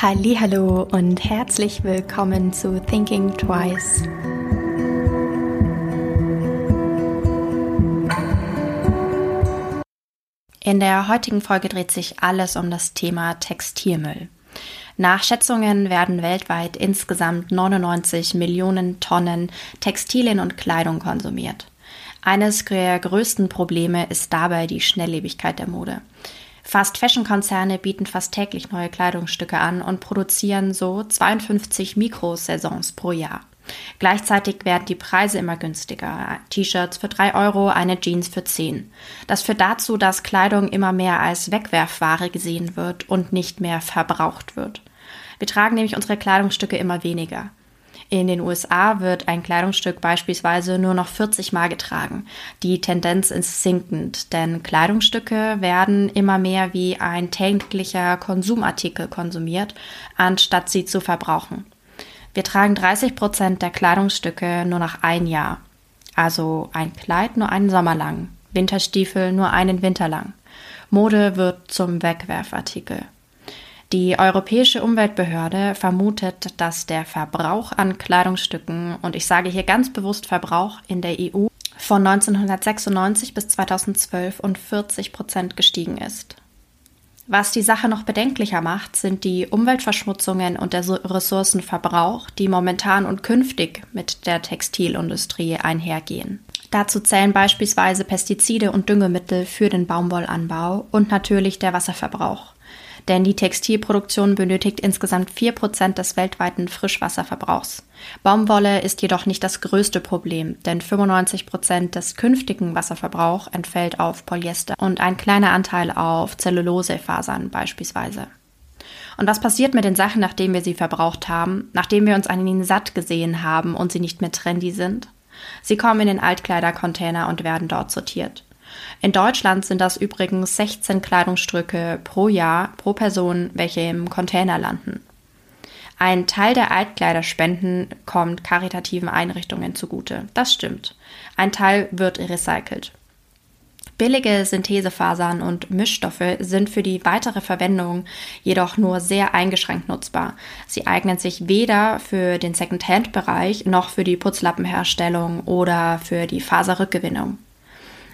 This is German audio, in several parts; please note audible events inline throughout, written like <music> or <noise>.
Hallo und herzlich willkommen zu Thinking Twice. In der heutigen Folge dreht sich alles um das Thema Textilmüll. Nach Schätzungen werden weltweit insgesamt 99 Millionen Tonnen Textilien und Kleidung konsumiert. Eines der größten Probleme ist dabei die Schnelllebigkeit der Mode. Fast-Fashion-Konzerne bieten fast täglich neue Kleidungsstücke an und produzieren so 52 Mikrosaisons pro Jahr. Gleichzeitig werden die Preise immer günstiger. T-Shirts für 3 Euro, eine Jeans für 10. Das führt dazu, dass Kleidung immer mehr als Wegwerfware gesehen wird und nicht mehr verbraucht wird. Wir tragen nämlich unsere Kleidungsstücke immer weniger. In den USA wird ein Kleidungsstück beispielsweise nur noch 40 Mal getragen. Die Tendenz ist sinkend, denn Kleidungsstücke werden immer mehr wie ein täglicher Konsumartikel konsumiert, anstatt sie zu verbrauchen. Wir tragen 30 Prozent der Kleidungsstücke nur noch ein Jahr. Also ein Kleid nur einen Sommer lang, Winterstiefel nur einen Winter lang. Mode wird zum Wegwerfartikel. Die Europäische Umweltbehörde vermutet, dass der Verbrauch an Kleidungsstücken, und ich sage hier ganz bewusst Verbrauch in der EU, von 1996 bis 2012 um 40 Prozent gestiegen ist. Was die Sache noch bedenklicher macht, sind die Umweltverschmutzungen und der Ressourcenverbrauch, die momentan und künftig mit der Textilindustrie einhergehen. Dazu zählen beispielsweise Pestizide und Düngemittel für den Baumwollanbau und natürlich der Wasserverbrauch denn die Textilproduktion benötigt insgesamt 4% des weltweiten Frischwasserverbrauchs. Baumwolle ist jedoch nicht das größte Problem, denn 95% des künftigen Wasserverbrauchs entfällt auf Polyester und ein kleiner Anteil auf Zellulosefasern beispielsweise. Und was passiert mit den Sachen, nachdem wir sie verbraucht haben, nachdem wir uns an ihnen satt gesehen haben und sie nicht mehr trendy sind? Sie kommen in den Altkleidercontainer und werden dort sortiert. In Deutschland sind das übrigens 16 Kleidungsstücke pro Jahr pro Person, welche im Container landen. Ein Teil der Altkleiderspenden kommt karitativen Einrichtungen zugute. Das stimmt. Ein Teil wird recycelt. Billige Synthesefasern und Mischstoffe sind für die weitere Verwendung jedoch nur sehr eingeschränkt nutzbar. Sie eignen sich weder für den Second-Hand-Bereich noch für die Putzlappenherstellung oder für die Faserrückgewinnung.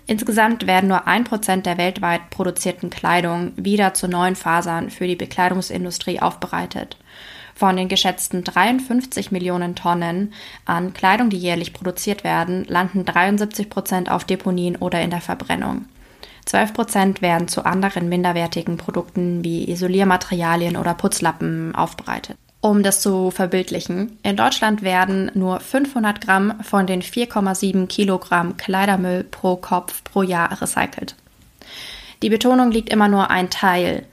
Insgesamt werden nur ein Prozent der weltweit produzierten Kleidung wieder zu neuen Fasern für die Bekleidungsindustrie aufbereitet. Von den geschätzten 53 Millionen Tonnen an Kleidung, die jährlich produziert werden, landen 73 Prozent auf Deponien oder in der Verbrennung. 12 Prozent werden zu anderen minderwertigen Produkten wie Isoliermaterialien oder Putzlappen aufbereitet. Um das zu verbildlichen, in Deutschland werden nur 500 Gramm von den 4,7 Kilogramm Kleidermüll pro Kopf pro Jahr recycelt. Die Betonung liegt immer nur ein Teil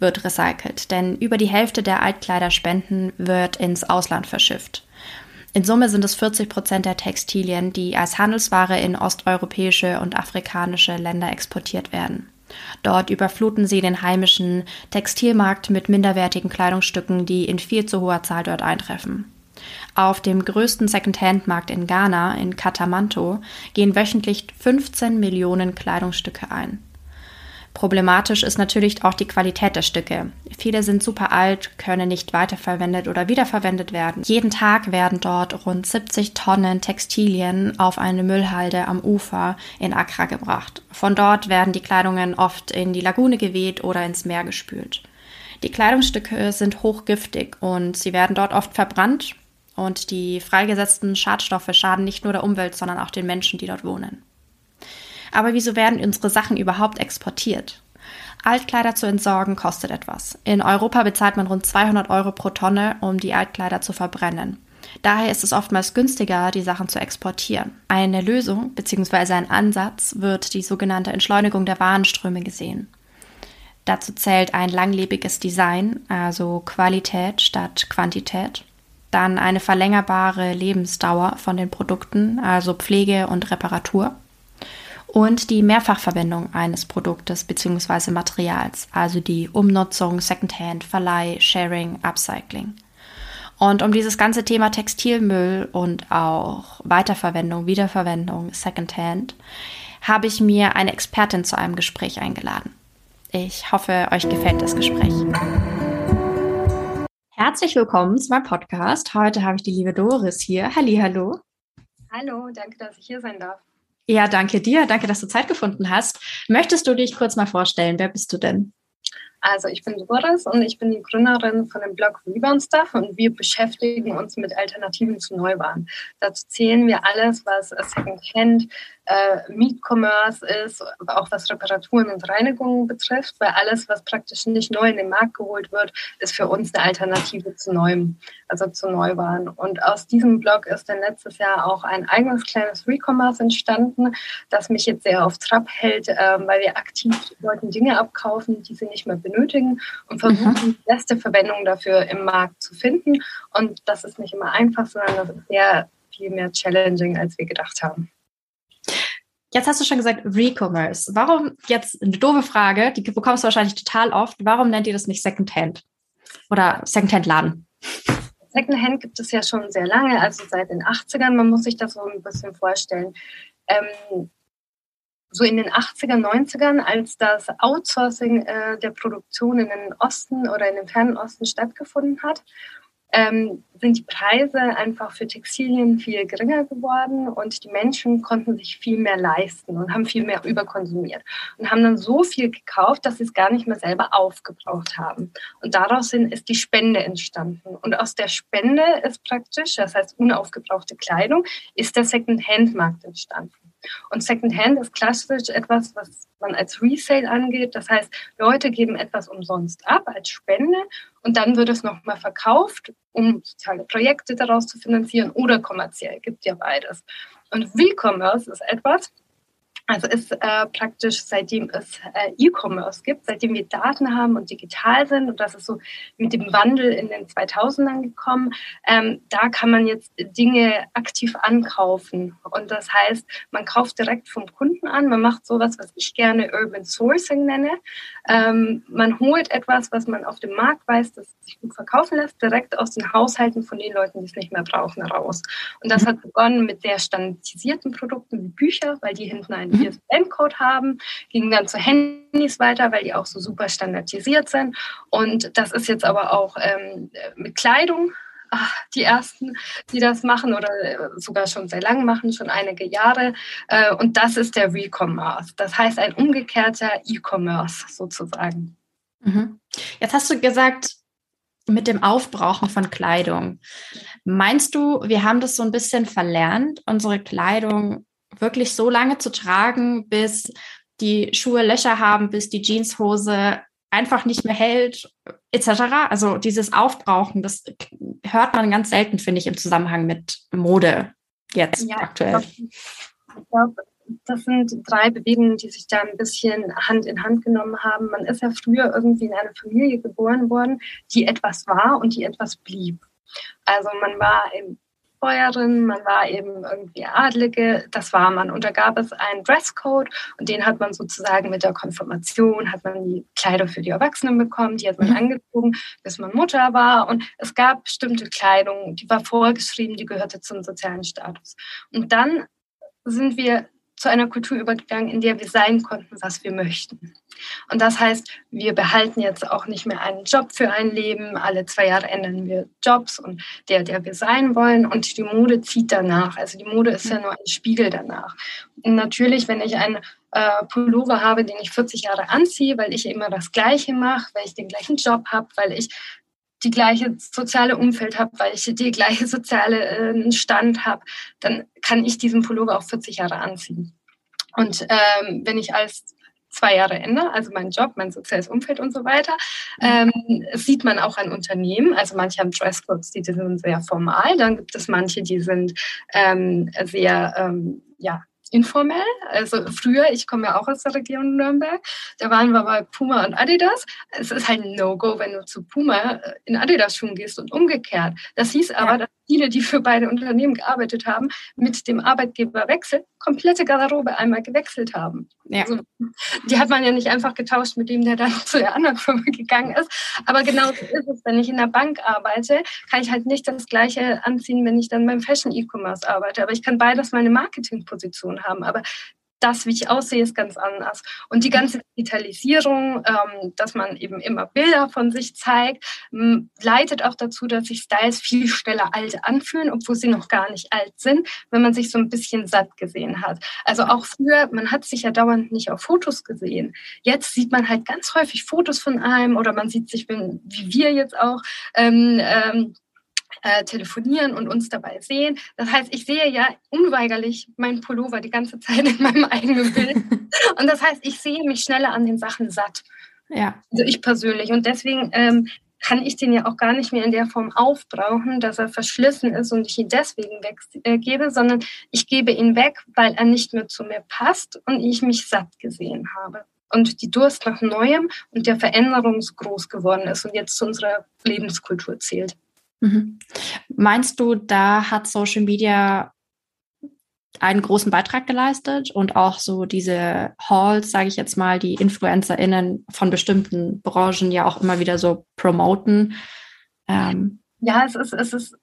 wird recycelt, denn über die Hälfte der Altkleiderspenden wird ins Ausland verschifft. In Summe sind es 40 Prozent der Textilien, die als Handelsware in osteuropäische und afrikanische Länder exportiert werden. Dort überfluten sie den heimischen Textilmarkt mit minderwertigen Kleidungsstücken, die in viel zu hoher Zahl dort eintreffen. Auf dem größten Second-Hand-Markt in Ghana, in Katamanto, gehen wöchentlich 15 Millionen Kleidungsstücke ein. Problematisch ist natürlich auch die Qualität der Stücke. Viele sind super alt, können nicht weiterverwendet oder wiederverwendet werden. Jeden Tag werden dort rund 70 Tonnen Textilien auf eine Müllhalde am Ufer in Accra gebracht. Von dort werden die Kleidungen oft in die Lagune geweht oder ins Meer gespült. Die Kleidungsstücke sind hochgiftig und sie werden dort oft verbrannt und die freigesetzten Schadstoffe schaden nicht nur der Umwelt, sondern auch den Menschen, die dort wohnen. Aber wieso werden unsere Sachen überhaupt exportiert? Altkleider zu entsorgen kostet etwas. In Europa bezahlt man rund 200 Euro pro Tonne, um die Altkleider zu verbrennen. Daher ist es oftmals günstiger, die Sachen zu exportieren. Eine Lösung bzw. ein Ansatz wird die sogenannte Entschleunigung der Warenströme gesehen. Dazu zählt ein langlebiges Design, also Qualität statt Quantität. Dann eine verlängerbare Lebensdauer von den Produkten, also Pflege und Reparatur und die Mehrfachverwendung eines Produktes bzw. Materials, also die Umnutzung, Secondhand, Verleih, Sharing, Upcycling. Und um dieses ganze Thema Textilmüll und auch Weiterverwendung, Wiederverwendung, Secondhand, habe ich mir eine Expertin zu einem Gespräch eingeladen. Ich hoffe, euch gefällt das Gespräch. Herzlich willkommen zu meinem Podcast. Heute habe ich die liebe Doris hier. Hallo. Hallo, danke, dass ich hier sein darf. Ja, danke dir. Danke, dass du Zeit gefunden hast. Möchtest du dich kurz mal vorstellen? Wer bist du denn? Also ich bin Doris und ich bin die Gründerin von dem Blog Rebound Stuff und wir beschäftigen uns mit Alternativen zu Neuwaren. Dazu zählen wir alles, was Secondhand, äh, Meet-Commerce ist, aber auch was Reparaturen und Reinigungen betrifft, weil alles, was praktisch nicht neu in den Markt geholt wird, ist für uns eine Alternative zu Neuem, also zu Neuwaren. Und aus diesem Blog ist dann letztes Jahr auch ein eigenes kleines Recommerce entstanden, das mich jetzt sehr auf Trab hält, äh, weil wir aktiv Leuten Dinge abkaufen, die sie nicht mehr benötigen und versuchen, mhm. die beste Verwendung dafür im Markt zu finden. Und das ist nicht immer einfach, sondern das ist sehr viel mehr challenging, als wir gedacht haben. Jetzt hast du schon gesagt Recommerce. Warum jetzt eine doofe Frage, die bekommst du wahrscheinlich total oft. Warum nennt ihr das nicht Secondhand oder Secondhand-Laden? Secondhand gibt es ja schon sehr lange, also seit den 80ern. Man muss sich das so ein bisschen vorstellen. Ähm, so in den 80er, 90ern, als das Outsourcing äh, der Produktion in den Osten oder in den fernen Osten stattgefunden hat ähm, sind die Preise einfach für Textilien viel geringer geworden und die Menschen konnten sich viel mehr leisten und haben viel mehr überkonsumiert und haben dann so viel gekauft, dass sie es gar nicht mehr selber aufgebraucht haben. Und daraus ist die Spende entstanden. Und aus der Spende ist praktisch, das heißt unaufgebrauchte Kleidung, ist der Second-Hand-Markt entstanden. Und Secondhand ist klassisch etwas, was man als Resale angeht. Das heißt, Leute geben etwas umsonst ab als Spende und dann wird es nochmal verkauft, um soziale Projekte daraus zu finanzieren oder kommerziell. Gibt ja beides. Und Recommerce ist etwas, also ist äh, praktisch, seitdem es äh, E-Commerce gibt, seitdem wir Daten haben und digital sind, und das ist so mit dem Wandel in den 2000ern gekommen, ähm, da kann man jetzt Dinge aktiv ankaufen. Und das heißt, man kauft direkt vom Kunden an, man macht sowas, was ich gerne Urban Sourcing nenne. Ähm, man holt etwas, was man auf dem Markt weiß, das sich gut verkaufen lässt, direkt aus den Haushalten von den Leuten, die es nicht mehr brauchen, raus. Und das hat begonnen mit sehr standardisierten Produkten wie Bücher, weil die hinten einen mhm. ISBN-Code haben, ging dann zu Handys weiter, weil die auch so super standardisiert sind. Und das ist jetzt aber auch ähm, mit Kleidung ach, die ersten, die das machen oder äh, sogar schon sehr lange machen, schon einige Jahre. Äh, und das ist der Recommerce. Das heißt ein umgekehrter E-Commerce sozusagen. Mhm. Jetzt hast du gesagt, mit dem Aufbrauchen von Kleidung. Meinst du, wir haben das so ein bisschen verlernt, unsere Kleidung wirklich so lange zu tragen, bis die Schuhe Löcher haben, bis die Jeanshose einfach nicht mehr hält, etc. Also dieses Aufbrauchen, das hört man ganz selten, finde ich, im Zusammenhang mit Mode jetzt ja, aktuell. Ich glaube, das sind drei Bewegungen, die sich da ein bisschen Hand in Hand genommen haben. Man ist ja früher irgendwie in eine Familie geboren worden, die etwas war und die etwas blieb. Also man war im Bäuerin, man war eben irgendwie Adlige, das war man. Und da gab es einen Dresscode und den hat man sozusagen mit der Konfirmation, hat man die Kleider für die Erwachsenen bekommen, die hat man mhm. angezogen, bis man Mutter war. Und es gab bestimmte Kleidung, die war vorgeschrieben, die gehörte zum sozialen Status. Und dann sind wir zu einer Kultur übergegangen, in der wir sein konnten, was wir möchten. Und das heißt, wir behalten jetzt auch nicht mehr einen Job für ein Leben. Alle zwei Jahre ändern wir Jobs und der, der wir sein wollen. Und die Mode zieht danach. Also die Mode ist ja nur ein Spiegel danach. Und natürlich, wenn ich einen äh, Pullover habe, den ich 40 Jahre anziehe, weil ich immer das Gleiche mache, weil ich den gleichen Job habe, weil ich die gleiche soziale Umfeld habe, weil ich die gleiche soziale äh, Stand habe, dann kann ich diesen Pullover auch 40 Jahre anziehen. Und ähm, wenn ich als zwei Jahre ändere, also mein Job, mein soziales Umfeld und so weiter, ähm, sieht man auch an Unternehmen. Also manche haben Dresscodes, die sind sehr formal, dann gibt es manche, die sind ähm, sehr ähm, ja, informell. Also früher, ich komme ja auch aus der Region Nürnberg, da waren wir bei Puma und Adidas. Es ist halt ein No-Go, wenn du zu Puma äh, in Adidas-Schuhen gehst und umgekehrt. Das hieß aber, ja. dass viele, die für beide Unternehmen gearbeitet haben, mit dem Arbeitgeberwechsel komplette Garderobe einmal gewechselt haben. Ja. Also, die hat man ja nicht einfach getauscht mit dem, der dann <laughs> zu der anderen Firma gegangen ist. Aber genau so ist es. Wenn ich in der Bank arbeite, kann ich halt nicht das Gleiche anziehen, wenn ich dann beim Fashion E-Commerce arbeite. Aber ich kann beides meine Marketingposition haben. Aber das, wie ich aussehe, ist ganz anders. Und die ganze Digitalisierung, ähm, dass man eben immer Bilder von sich zeigt, leitet auch dazu, dass sich Styles viel schneller alt anfühlen, obwohl sie noch gar nicht alt sind, wenn man sich so ein bisschen satt gesehen hat. Also auch früher, man hat sich ja dauernd nicht auf Fotos gesehen. Jetzt sieht man halt ganz häufig Fotos von einem oder man sieht sich, wie wir jetzt auch, ähm, ähm, äh, telefonieren und uns dabei sehen. Das heißt, ich sehe ja unweigerlich meinen Pullover die ganze Zeit in meinem eigenen Bild. <laughs> und das heißt, ich sehe mich schneller an den Sachen satt. Ja. Also ich persönlich. Und deswegen ähm, kann ich den ja auch gar nicht mehr in der Form aufbrauchen, dass er verschlissen ist und ich ihn deswegen weggebe, äh, sondern ich gebe ihn weg, weil er nicht mehr zu mir passt und ich mich satt gesehen habe. Und die Durst nach Neuem und der Veränderung so groß geworden ist und jetzt zu unserer Lebenskultur zählt. Mhm. Meinst du, da hat Social Media einen großen Beitrag geleistet und auch so diese Halls, sage ich jetzt mal, die InfluencerInnen von bestimmten Branchen ja auch immer wieder so promoten? Ähm. Ja, es ist, es ist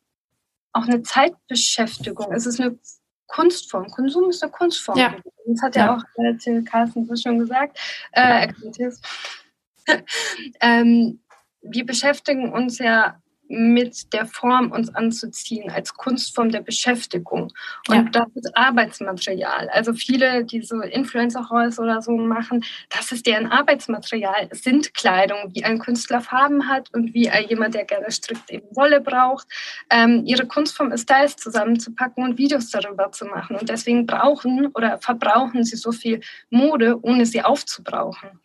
auch eine Zeitbeschäftigung. Es ist eine Kunstform. Konsum ist eine Kunstform. Ja. Das hat ja, ja auch äh, Till Carsten so schon gesagt. Äh, <laughs> ähm, wir beschäftigen uns ja mit der Form uns anzuziehen als Kunstform der Beschäftigung. Und ja. das ist Arbeitsmaterial. Also viele, die so Influencer-Halls oder so machen, das ist deren Arbeitsmaterial. Sind Kleidung, wie ein Künstler Farben hat und wie jemand, der gerne strickt, eben Wolle braucht. Ähm, ihre Kunstform ist Styles zusammenzupacken und Videos darüber zu machen. Und deswegen brauchen oder verbrauchen sie so viel Mode, ohne sie aufzubrauchen.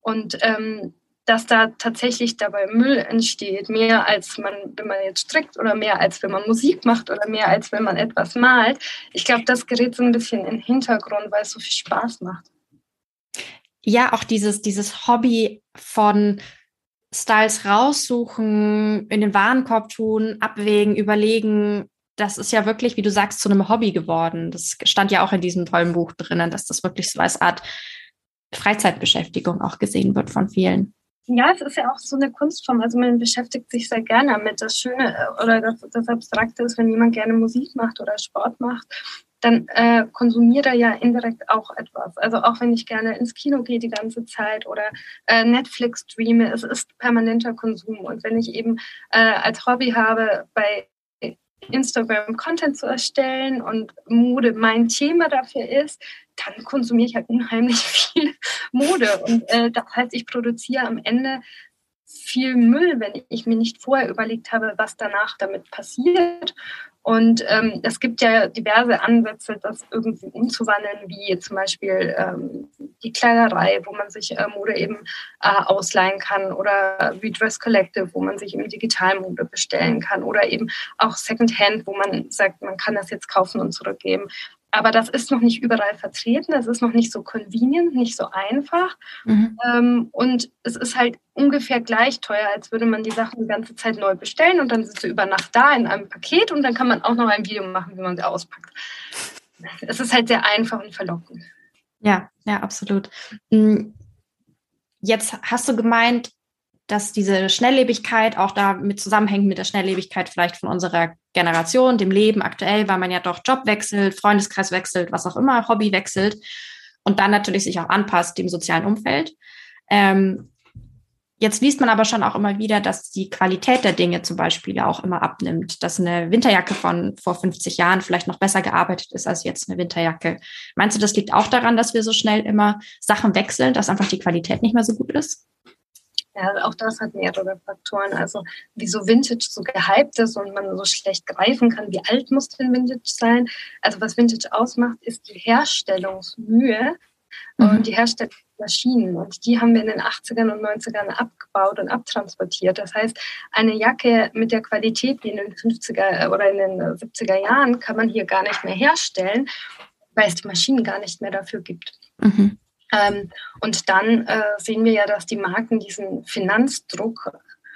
Und ähm, dass da tatsächlich dabei Müll entsteht, mehr als man, wenn man jetzt strickt oder mehr als wenn man Musik macht oder mehr als wenn man etwas malt. Ich glaube, das gerät so ein bisschen in den Hintergrund, weil es so viel Spaß macht. Ja, auch dieses, dieses Hobby von Styles raussuchen, in den Warenkorb tun, abwägen, überlegen, das ist ja wirklich, wie du sagst, zu einem Hobby geworden. Das stand ja auch in diesem tollen Buch drinnen, dass das wirklich so als Art Freizeitbeschäftigung auch gesehen wird von vielen. Ja, es ist ja auch so eine Kunstform. Also man beschäftigt sich sehr gerne damit. Das Schöne äh, oder das, das Abstrakte ist, wenn jemand gerne Musik macht oder Sport macht, dann äh, konsumiert er ja indirekt auch etwas. Also auch wenn ich gerne ins Kino gehe die ganze Zeit oder äh, Netflix streame, es ist permanenter Konsum. Und wenn ich eben äh, als Hobby habe, bei Instagram Content zu erstellen und Mode mein Thema dafür ist, dann konsumiere ich halt unheimlich <laughs> viel Mode. Und äh, das heißt, ich produziere am Ende viel Müll, wenn ich mir nicht vorher überlegt habe, was danach damit passiert. Und ähm, es gibt ja diverse Ansätze, das irgendwie umzuwandeln, wie zum Beispiel ähm, die Kleiderei, wo man sich äh, Mode eben äh, ausleihen kann, oder wie Dress Collective, wo man sich eben Digitalmode bestellen kann, oder eben auch Secondhand, wo man sagt, man kann das jetzt kaufen und zurückgeben. Aber das ist noch nicht überall vertreten. Das ist noch nicht so convenient, nicht so einfach. Mhm. Ähm, und es ist halt ungefähr gleich teuer, als würde man die Sachen die ganze Zeit neu bestellen und dann sind sie über Nacht da in einem Paket und dann kann man auch noch ein Video machen, wie man sie auspackt. Es ist halt sehr einfach und verlockend. Ja, ja, absolut. Hm, jetzt hast du gemeint, dass diese Schnelllebigkeit auch damit zusammenhängt mit der Schnelllebigkeit vielleicht von unserer Generation, dem Leben aktuell, weil man ja doch Job wechselt, Freundeskreis wechselt, was auch immer, Hobby wechselt und dann natürlich sich auch anpasst dem sozialen Umfeld. Ähm, jetzt liest man aber schon auch immer wieder, dass die Qualität der Dinge zum Beispiel auch immer abnimmt, dass eine Winterjacke von vor 50 Jahren vielleicht noch besser gearbeitet ist als jetzt eine Winterjacke. Meinst du, das liegt auch daran, dass wir so schnell immer Sachen wechseln, dass einfach die Qualität nicht mehr so gut ist? Ja, auch das hat mehrere Faktoren. Also wieso Vintage so gehypt ist und man so schlecht greifen kann, wie alt muss denn Vintage sein? Also was Vintage ausmacht, ist die Herstellungsmühe mhm. und die Herstellungsmaschinen. Und die haben wir in den 80ern und 90ern abgebaut und abtransportiert. Das heißt, eine Jacke mit der Qualität wie in den 50er oder in den 70er Jahren kann man hier gar nicht mehr herstellen, weil es die Maschinen gar nicht mehr dafür gibt. Mhm. Ähm, und dann äh, sehen wir ja, dass die Marken diesen Finanzdruck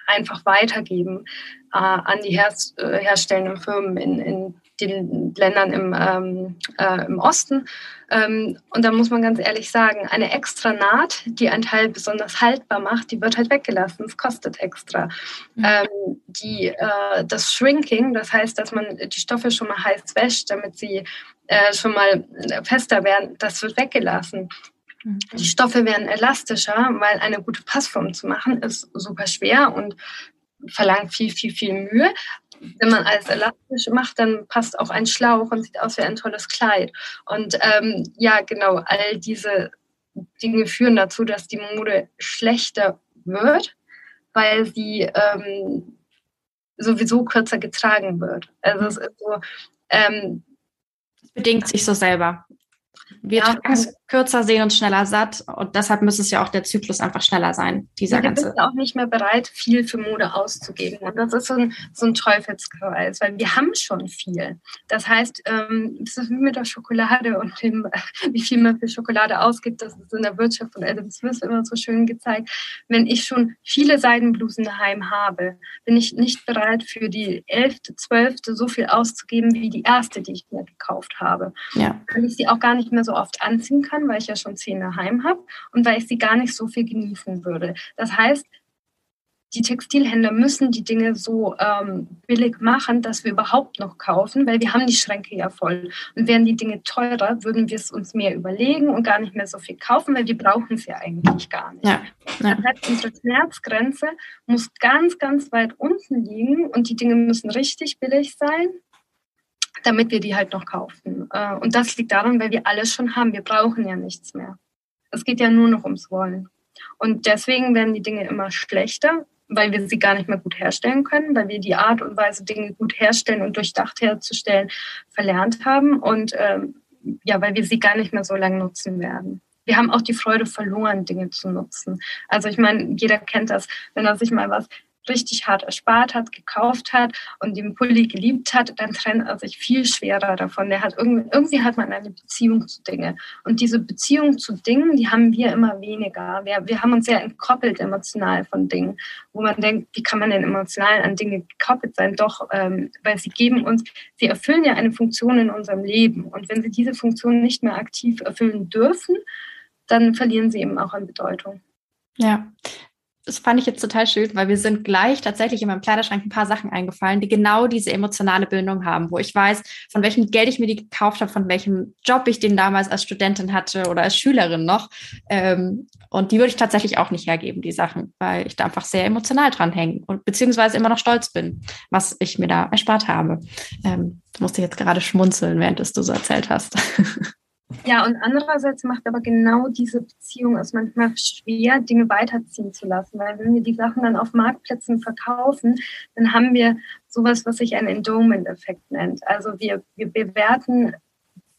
einfach weitergeben äh, an die her äh, herstellenden Firmen in, in den Ländern im, ähm, äh, im Osten. Ähm, und da muss man ganz ehrlich sagen, eine extra Naht, die ein Teil besonders haltbar macht, die wird halt weggelassen. Es kostet extra. Mhm. Ähm, die, äh, das Shrinking, das heißt, dass man die Stoffe schon mal heiß wäscht, damit sie äh, schon mal fester werden, das wird weggelassen. Mhm. Die Stoffe werden elastischer, weil eine gute Passform zu machen ist super schwer und verlangt viel, viel, viel Mühe. Wenn man alles elastisch macht, dann passt auch ein Schlauch und sieht aus wie ein tolles Kleid. Und ähm, ja, genau, all diese Dinge führen dazu, dass die Mode schlechter wird, weil sie ähm, sowieso kürzer getragen wird. Also es ist so. Ähm, bedingt sich so selber. Wir ja, tragen es kürzer, sehen uns schneller satt und deshalb müsste es ja auch der Zyklus einfach schneller sein. Dieser wir ganze. sind auch nicht mehr bereit, viel für Mode auszugeben. Und das ist so ein, so ein Teufelskreis, weil wir haben schon viel. Das heißt, ähm, das ist wie mit der Schokolade und dem, <laughs> wie viel man für Schokolade ausgibt. Das ist in der Wirtschaft von Adam Smith immer so schön gezeigt. Wenn ich schon viele Seidenblusen daheim habe, bin ich nicht bereit, für die elfte, zwölfte so viel auszugeben wie die erste, die ich mir gekauft habe. Ja. Weil ich sie auch gar nicht mehr so oft anziehen kann, weil ich ja schon zehn daheim habe und weil ich sie gar nicht so viel genießen würde. Das heißt, die Textilhändler müssen die Dinge so ähm, billig machen, dass wir überhaupt noch kaufen, weil wir haben die Schränke ja voll. Und wären die Dinge teurer, würden wir es uns mehr überlegen und gar nicht mehr so viel kaufen, weil wir brauchen es ja eigentlich gar nicht. Ja, ja. Das heißt, unsere Schmerzgrenze muss ganz, ganz weit unten liegen und die Dinge müssen richtig billig sein damit wir die halt noch kaufen. Äh, und das liegt daran, weil wir alles schon haben. Wir brauchen ja nichts mehr. Es geht ja nur noch ums Wollen. Und deswegen werden die Dinge immer schlechter, weil wir sie gar nicht mehr gut herstellen können, weil wir die Art und Weise, Dinge gut herstellen und durchdacht herzustellen, verlernt haben und ähm, ja, weil wir sie gar nicht mehr so lange nutzen werden. Wir haben auch die Freude verloren, Dinge zu nutzen. Also ich meine, jeder kennt das, wenn er sich mal was richtig hart erspart hat, gekauft hat und den Pulli geliebt hat, dann trennt er sich viel schwerer davon. Der hat irgendwie, irgendwie hat man eine Beziehung zu Dingen. Und diese Beziehung zu Dingen, die haben wir immer weniger. Wir, wir haben uns sehr entkoppelt emotional von Dingen, wo man denkt, wie kann man denn emotional an Dinge gekoppelt sein? Doch, ähm, weil sie geben uns, sie erfüllen ja eine Funktion in unserem Leben. Und wenn sie diese Funktion nicht mehr aktiv erfüllen dürfen, dann verlieren sie eben auch an Bedeutung. Ja, das fand ich jetzt total schön, weil wir sind gleich tatsächlich in meinem Kleiderschrank ein paar Sachen eingefallen, die genau diese emotionale Bindung haben, wo ich weiß, von welchem Geld ich mir die gekauft habe, von welchem Job ich den damals als Studentin hatte oder als Schülerin noch. Ähm, und die würde ich tatsächlich auch nicht hergeben, die Sachen, weil ich da einfach sehr emotional dran hänge und beziehungsweise immer noch stolz bin, was ich mir da erspart habe. Ähm, musste jetzt gerade schmunzeln, während es du so erzählt hast. <laughs> Ja, und andererseits macht aber genau diese Beziehung es manchmal schwer, Dinge weiterziehen zu lassen, weil wenn wir die Sachen dann auf Marktplätzen verkaufen, dann haben wir sowas, was sich ein Endowment-Effekt nennt. Also wir, wir bewerten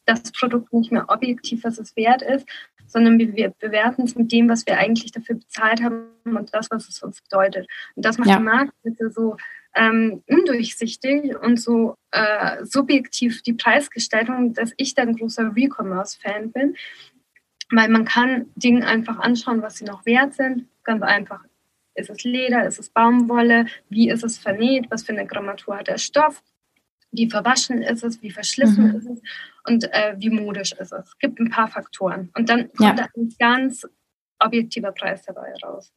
das Produkt nicht mehr objektiv, was es wert ist, sondern wir, bewerten es mit dem, was wir eigentlich dafür bezahlt haben und das, was es uns bedeutet. Und das macht ja. die Marktplätze so ähm, undurchsichtig und so äh, subjektiv die Preisgestaltung, dass ich dann großer Recommerce-Fan bin, weil man kann Dinge einfach anschauen, was sie noch wert sind. Ganz einfach. Ist es Leder? Ist es Baumwolle? Wie ist es vernäht? Was für eine Grammatur hat der Stoff? Wie verwaschen ist es? Wie verschlissen mhm. ist es? Und äh, wie modisch ist es? Es gibt ein paar Faktoren. Und dann kommt ja. da ein ganz objektiver Preis dabei raus.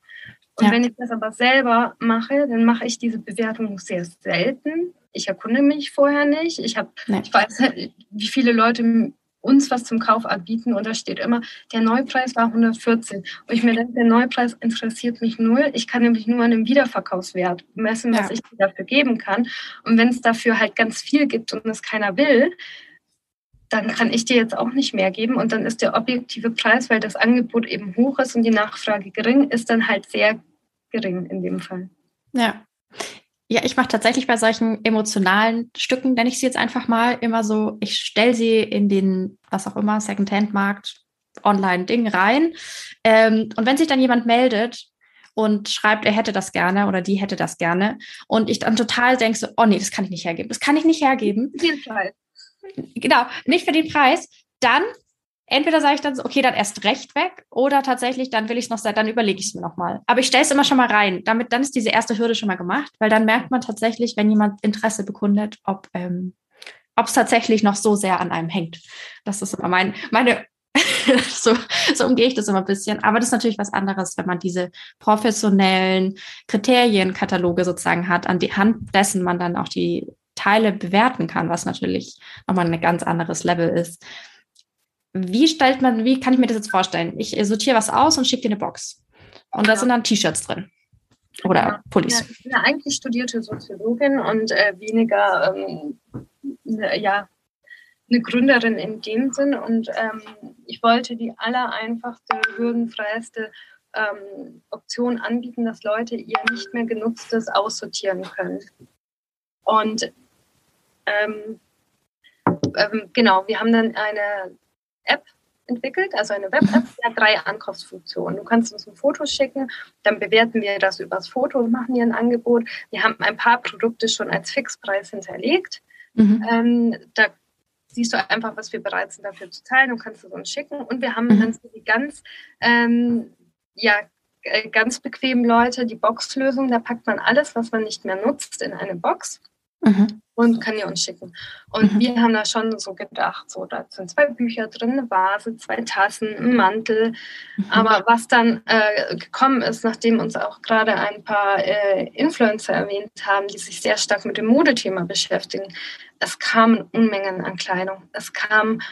Und ja. wenn ich das aber selber mache, dann mache ich diese Bewertung sehr selten. Ich erkunde mich vorher nicht. Ich, hab, nee. ich weiß, wie viele Leute uns was zum Kauf anbieten und da steht immer, der Neupreis war 114. Und ich mir denke, der Neupreis interessiert mich null. Ich kann nämlich nur an dem Wiederverkaufswert messen, was ja. ich dafür geben kann. Und wenn es dafür halt ganz viel gibt und es keiner will, dann kann ich dir jetzt auch nicht mehr geben. Und dann ist der objektive Preis, weil das Angebot eben hoch ist und die Nachfrage gering, ist dann halt sehr gering in dem Fall. Ja. Ja, ich mache tatsächlich bei solchen emotionalen Stücken, nenne ich sie jetzt einfach mal, immer so, ich stelle sie in den, was auch immer, Secondhand-Markt, Online-Ding rein. Ähm, und wenn sich dann jemand meldet, und schreibt, er hätte das gerne oder die hätte das gerne. Und ich dann total denke so, oh nee, das kann ich nicht hergeben. Das kann ich nicht hergeben. Den Preis genau, nicht für den Preis, dann entweder sage ich dann so, okay, dann erst recht weg oder tatsächlich, dann will ich es noch, dann überlege ich es mir nochmal. Aber ich stelle es immer schon mal rein. Damit, dann ist diese erste Hürde schon mal gemacht, weil dann merkt man tatsächlich, wenn jemand Interesse bekundet, ob ähm, es tatsächlich noch so sehr an einem hängt. Das ist immer mein, meine, <laughs> so, so umgehe ich das immer ein bisschen. Aber das ist natürlich was anderes, wenn man diese professionellen Kriterienkataloge sozusagen hat, an die Hand dessen man dann auch die Teile bewerten kann, was natürlich nochmal ein ganz anderes Level ist. Wie stellt man, wie kann ich mir das jetzt vorstellen? Ich sortiere was aus und schicke dir eine Box. Und da sind dann T-Shirts drin. Oder ja, Pullis. Ich bin eigentlich studierte Soziologin und äh, weniger ähm, ja, eine Gründerin in dem Sinn. Und ähm, ich wollte die allereinfachste, hürdenfreieste ähm, Option anbieten, dass Leute ihr nicht mehr genutztes aussortieren können. Und ähm, ähm, genau, wir haben dann eine App entwickelt, also eine Web-App, die hat drei Ankaufsfunktionen. Du kannst uns ein Foto schicken, dann bewerten wir das übers Foto und machen dir ein Angebot. Wir haben ein paar Produkte schon als Fixpreis hinterlegt. Mhm. Ähm, da siehst du einfach, was wir bereit sind dafür zu zahlen und kannst es uns schicken. Und wir haben mhm. dann die ganz, ähm, ja, äh, ganz bequemen Leute die Boxlösung. Da packt man alles, was man nicht mehr nutzt, in eine Box. Mhm. Und kann ihr uns schicken. Und mhm. wir haben da schon so gedacht, so, da sind zwei Bücher drin, eine Vase, zwei Tassen, ein Mantel. Mhm. Aber was dann äh, gekommen ist, nachdem uns auch gerade ein paar äh, Influencer erwähnt haben, die sich sehr stark mit dem Modethema beschäftigen, es kamen Unmengen an Kleidung. Es kamen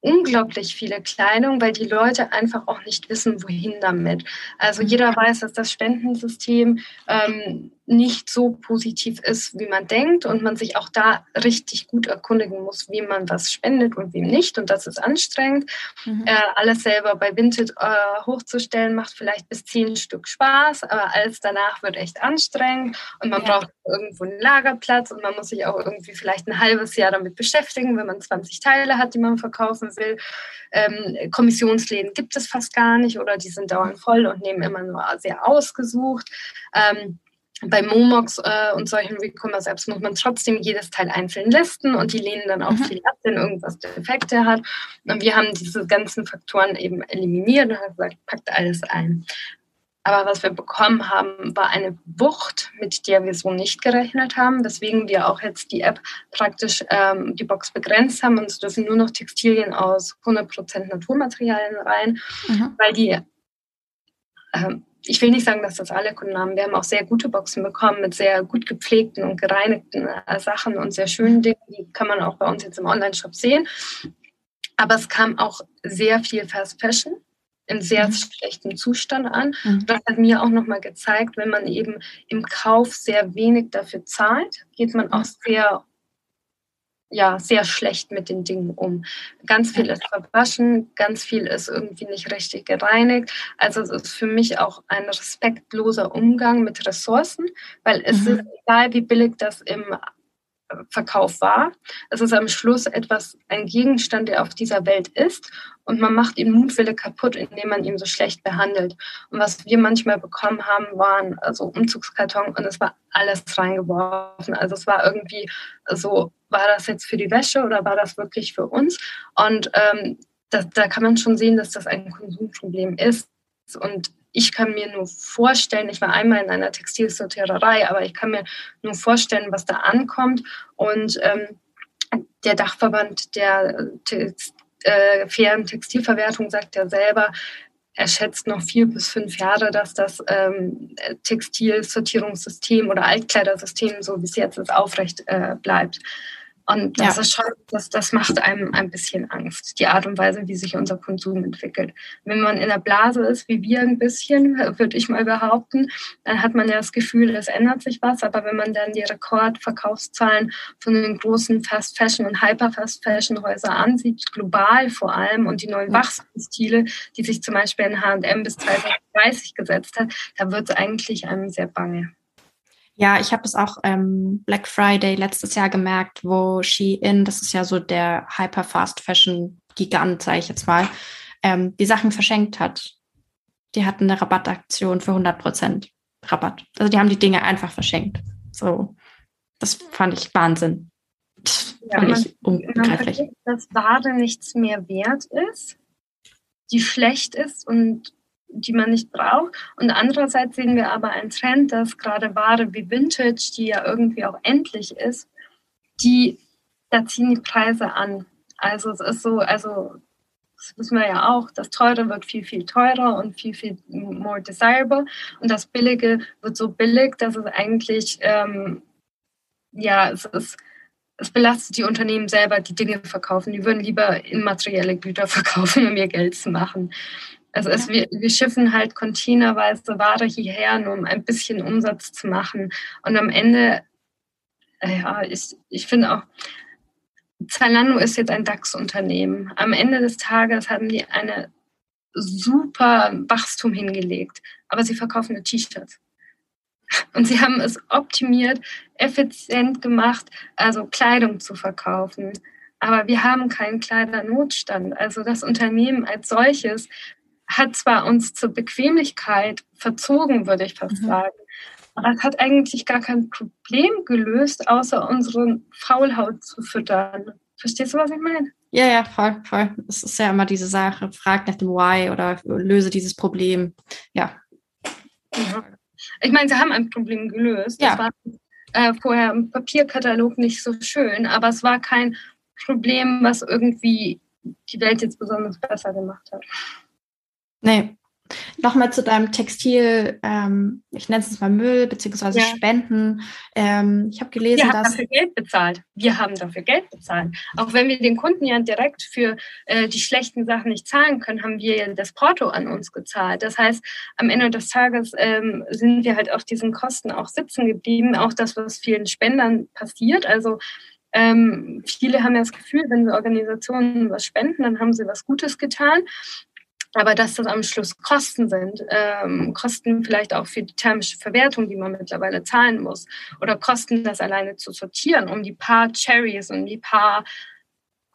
unglaublich viele Kleidung, weil die Leute einfach auch nicht wissen, wohin damit. Also mhm. jeder weiß, dass das Spendensystem ähm, nicht so positiv ist, wie man denkt und man sich auch da richtig gut erkundigen muss, wie man was spendet und wem nicht. Und das ist anstrengend. Mhm. Äh, alles selber bei Vinted äh, hochzustellen macht vielleicht bis zehn Stück Spaß, aber alles danach wird echt anstrengend und man ja. braucht irgendwo einen Lagerplatz und man muss sich auch irgendwie vielleicht ein halbes Jahr damit beschäftigen, wenn man 20 Teile hat, die man verkaufen will. Ähm, Kommissionsläden gibt es fast gar nicht oder die sind dauernd voll und nehmen immer nur sehr ausgesucht. Ähm, bei Momox äh, und solchen Recommerce-Apps muss man trotzdem jedes Teil einzeln listen und die lehnen dann auch mhm. viel ab, wenn irgendwas Defekte hat. Und wir haben diese ganzen Faktoren eben eliminiert und haben gesagt, packt alles ein. Aber was wir bekommen haben, war eine Wucht, mit der wir so nicht gerechnet haben, weswegen wir auch jetzt die App praktisch ähm, die Box begrenzt haben und es dürfen nur noch Textilien aus 100% Naturmaterialien rein, mhm. weil die ähm, ich will nicht sagen, dass das alle Kunden haben. Wir haben auch sehr gute Boxen bekommen mit sehr gut gepflegten und gereinigten äh, Sachen und sehr schönen Dingen. Die kann man auch bei uns jetzt im Online-Shop sehen. Aber es kam auch sehr viel Fast Fashion in sehr mhm. schlechtem Zustand an. Mhm. Das hat mir auch nochmal gezeigt, wenn man eben im Kauf sehr wenig dafür zahlt, geht man auch sehr ja, sehr schlecht mit den Dingen um. Ganz viel ist verwaschen, ganz viel ist irgendwie nicht richtig gereinigt. Also es ist für mich auch ein respektloser Umgang mit Ressourcen, weil es mhm. ist egal, wie billig das im Verkauf war. Es ist am Schluss etwas, ein Gegenstand, der auf dieser Welt ist und man macht ihn mutwillig kaputt, indem man ihn so schlecht behandelt. Und was wir manchmal bekommen haben, waren also Umzugskarton und es war alles reingeworfen. Also es war irgendwie so, war das jetzt für die Wäsche oder war das wirklich für uns? Und ähm, da, da kann man schon sehen, dass das ein Konsumproblem ist. Und ich kann mir nur vorstellen, ich war einmal in einer Textilsortiererei, aber ich kann mir nur vorstellen, was da ankommt. Und ähm, der Dachverband der äh, fairen Textilverwertung sagt ja selber, er schätzt noch vier bis fünf Jahre, dass das ähm, Textilsortierungssystem oder Altkleidersystem, so wie es jetzt ist, aufrecht äh, bleibt. Und das ja. ist schon, das, das macht einem ein bisschen Angst, die Art und Weise, wie sich unser Konsum entwickelt. Wenn man in der Blase ist, wie wir ein bisschen, würde ich mal behaupten, dann hat man ja das Gefühl, es ändert sich was. Aber wenn man dann die Rekordverkaufszahlen von den großen Fast Fashion und Hyper Fast Fashion Häusern ansieht, global vor allem, und die neuen Wachstumsziele, die sich zum Beispiel in H&M bis 2030 gesetzt hat, da wird es eigentlich einem sehr bange. Ja, ich habe es auch ähm, Black Friday letztes Jahr gemerkt, wo Shein, das ist ja so der Hyper Fast Fashion Gigant, sage ich jetzt mal, ähm, die Sachen verschenkt hat. Die hatten eine Rabattaktion für 100 Prozent Rabatt. Also die haben die Dinge einfach verschenkt. So, das fand ich Wahnsinn. Das ja, fand man, ich unbegreiflich. Man dass Ware nichts mehr wert ist, die schlecht ist und die man nicht braucht. Und andererseits sehen wir aber einen Trend, dass gerade Ware wie Vintage, die ja irgendwie auch endlich ist, die, da ziehen die Preise an. Also es ist so, also das wissen wir ja auch, das Teure wird viel, viel teurer und viel, viel more desirable. Und das Billige wird so billig, dass es eigentlich, ähm, ja, es ist es belastet die Unternehmen selber, die Dinge verkaufen. Die würden lieber immaterielle Güter <laughs> verkaufen, um ihr Geld zu machen. Also es, wir, wir schiffen halt containerweise Ware hierher, nur um ein bisschen Umsatz zu machen. Und am Ende, äh, ja, ich, ich finde auch, Zalando ist jetzt ein DAX-Unternehmen. Am Ende des Tages haben die eine super Wachstum hingelegt, aber sie verkaufen nur T-Shirts. Und sie haben es optimiert, effizient gemacht, also Kleidung zu verkaufen. Aber wir haben keinen Kleidernotstand. Also das Unternehmen als solches hat zwar uns zur Bequemlichkeit verzogen, würde ich fast mhm. sagen, aber es hat eigentlich gar kein Problem gelöst, außer unsere Faulhaut zu füttern. Verstehst du, was ich meine? Ja, ja, voll, voll. Es ist ja immer diese Sache, frag nach dem Why oder löse dieses Problem. Ja. ja. Ich meine, sie haben ein Problem gelöst. Ja. Das war äh, vorher im Papierkatalog nicht so schön, aber es war kein Problem, was irgendwie die Welt jetzt besonders besser gemacht hat. Nee. Nochmal zu deinem Textil, ähm, ich nenne es mal Müll beziehungsweise ja. Spenden. Ähm, ich habe gelesen, wir haben dass dafür Geld bezahlt. Wir haben dafür Geld bezahlt. Auch wenn wir den Kunden ja direkt für äh, die schlechten Sachen nicht zahlen können, haben wir ja das Porto an uns gezahlt. Das heißt, am Ende des Tages ähm, sind wir halt auf diesen Kosten auch sitzen geblieben. Auch das, was vielen Spendern passiert. Also ähm, viele haben ja das Gefühl, wenn sie Organisationen was spenden, dann haben sie was Gutes getan. Aber dass das am Schluss Kosten sind, ähm, Kosten vielleicht auch für die thermische Verwertung, die man mittlerweile zahlen muss, oder Kosten, das alleine zu sortieren, um die paar Cherries und die paar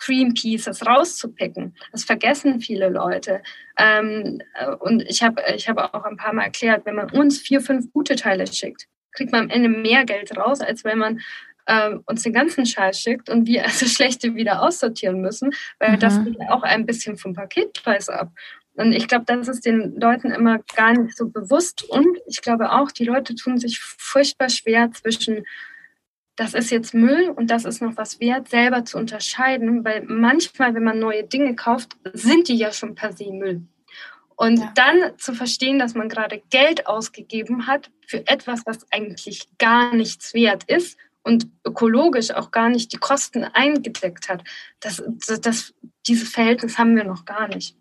Cream Pieces rauszupicken. Das vergessen viele Leute. Ähm, und ich habe ich hab auch ein paar Mal erklärt, wenn man uns vier, fünf gute Teile schickt, kriegt man am Ende mehr Geld raus, als wenn man äh, uns den ganzen Scheiß schickt und wir <laughs> also schlechte wieder aussortieren müssen, weil mhm. das geht auch ein bisschen vom Paketpreis ab. Und ich glaube, das ist den Leuten immer gar nicht so bewusst. Und ich glaube auch, die Leute tun sich furchtbar schwer zwischen, das ist jetzt Müll und das ist noch was wert, selber zu unterscheiden. Weil manchmal, wenn man neue Dinge kauft, sind die ja schon per se Müll. Und ja. dann zu verstehen, dass man gerade Geld ausgegeben hat für etwas, was eigentlich gar nichts wert ist und ökologisch auch gar nicht die Kosten eingedeckt hat, das, das, das dieses Verhältnis haben wir noch gar nicht.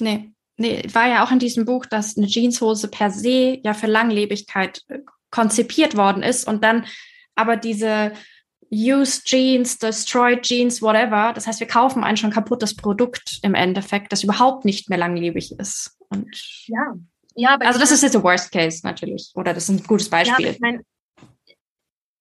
Nee, nee, war ja auch in diesem Buch, dass eine Jeanshose per se ja für Langlebigkeit äh, konzipiert worden ist und dann aber diese Used Jeans, Destroyed Jeans, whatever. Das heißt, wir kaufen ein schon kaputtes Produkt im Endeffekt, das überhaupt nicht mehr langlebig ist. Und ja, ja, aber also das ist jetzt der Worst Case natürlich, oder das ist ein gutes Beispiel. Ja, ich mein,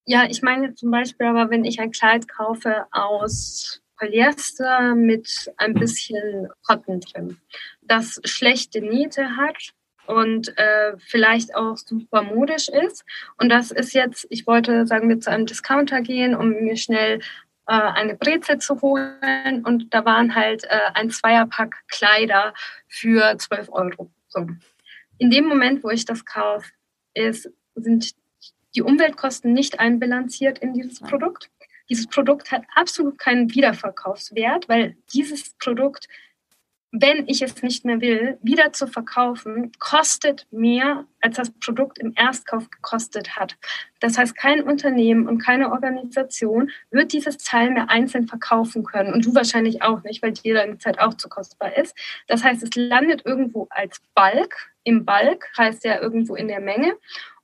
ja, ich meine zum Beispiel, aber wenn ich ein Kleid kaufe aus Polyester mit ein bisschen Cotton drin, das schlechte Nähte hat und äh, vielleicht auch super modisch ist. Und das ist jetzt, ich wollte, sagen wir, zu einem Discounter gehen, um mir schnell äh, eine Brezel zu holen. Und da waren halt äh, ein Zweierpack Kleider für 12 Euro. So. In dem Moment, wo ich das kaufe, ist, sind die Umweltkosten nicht einbilanziert in dieses Produkt dieses Produkt hat absolut keinen Wiederverkaufswert, weil dieses Produkt, wenn ich es nicht mehr will, wieder zu verkaufen, kostet mehr, als das Produkt im Erstkauf gekostet hat. Das heißt, kein Unternehmen und keine Organisation wird dieses Teil mehr einzeln verkaufen können. Und du wahrscheinlich auch nicht, weil dir deine Zeit auch zu kostbar ist. Das heißt, es landet irgendwo als Balk. Im Balk heißt ja irgendwo in der Menge